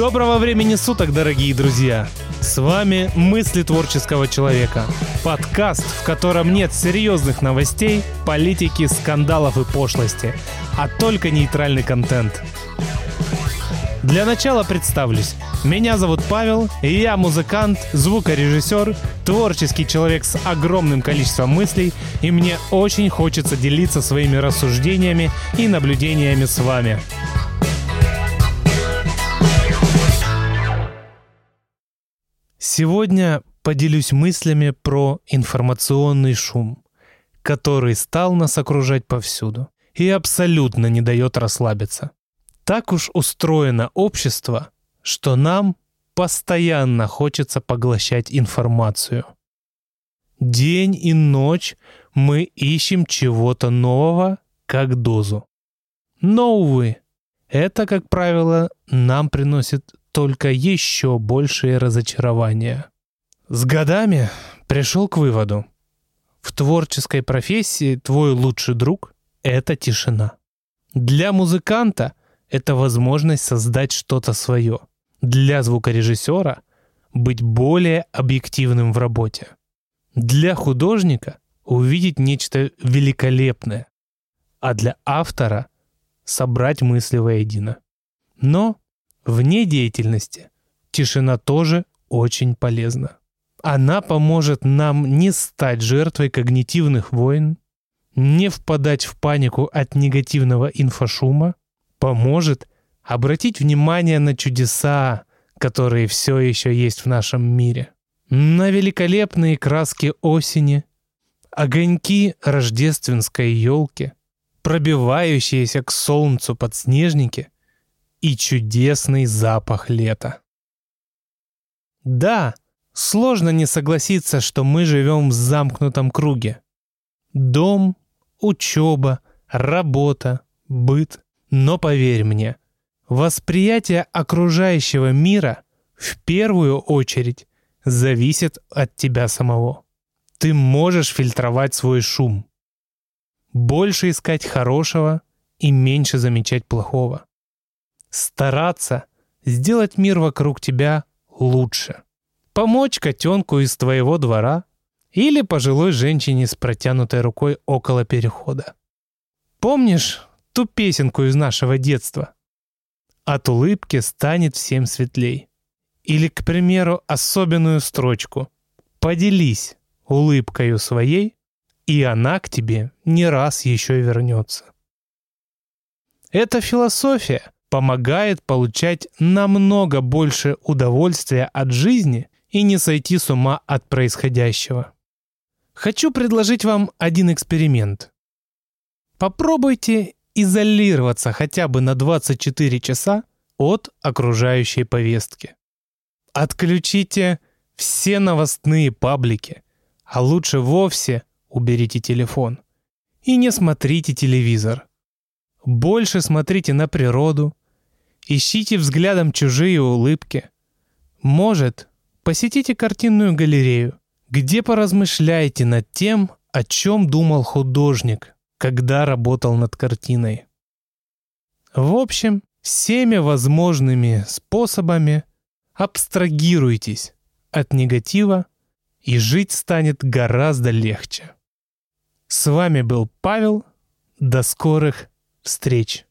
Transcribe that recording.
Доброго времени суток, дорогие друзья! С вами «Мысли творческого человека» – подкаст, в котором нет серьезных новостей, политики, скандалов и пошлости, а только нейтральный контент. Для начала представлюсь. Меня зовут Павел, и я музыкант, звукорежиссер, творческий человек с огромным количеством мыслей, и мне очень хочется делиться своими рассуждениями и наблюдениями с вами. Сегодня поделюсь мыслями про информационный шум, который стал нас окружать повсюду и абсолютно не дает расслабиться. Так уж устроено общество, что нам постоянно хочется поглощать информацию. День и ночь мы ищем чего-то нового, как дозу. Но, увы, это, как правило, нам приносит только еще большее разочарование. С годами пришел к выводу. В творческой профессии твой лучший друг — это тишина. Для музыканта это возможность создать что-то свое. Для звукорежиссера — быть более объективным в работе. Для художника — увидеть нечто великолепное. А для автора — собрать мысли воедино. Но Вне деятельности тишина тоже очень полезна. Она поможет нам не стать жертвой когнитивных войн, не впадать в панику от негативного инфошума, поможет обратить внимание на чудеса, которые все еще есть в нашем мире, на великолепные краски осени, огоньки рождественской елки, пробивающиеся к солнцу подснежники — и чудесный запах лета. Да, сложно не согласиться, что мы живем в замкнутом круге. Дом, учеба, работа, быт. Но поверь мне, восприятие окружающего мира в первую очередь зависит от тебя самого. Ты можешь фильтровать свой шум. Больше искать хорошего и меньше замечать плохого стараться сделать мир вокруг тебя лучше. Помочь котенку из твоего двора или пожилой женщине с протянутой рукой около перехода. Помнишь ту песенку из нашего детства? От улыбки станет всем светлей. Или, к примеру, особенную строчку. Поделись улыбкою своей, и она к тебе не раз еще вернется. Эта философия помогает получать намного больше удовольствия от жизни и не сойти с ума от происходящего. Хочу предложить вам один эксперимент. Попробуйте изолироваться хотя бы на 24 часа от окружающей повестки. Отключите все новостные паблики, а лучше вовсе уберите телефон. И не смотрите телевизор. Больше смотрите на природу, Ищите взглядом чужие улыбки. Может, посетите картинную галерею, где поразмышляете над тем, о чем думал художник, когда работал над картиной. В общем, всеми возможными способами абстрагируйтесь от негатива, и жить станет гораздо легче. С вами был Павел. До скорых встреч!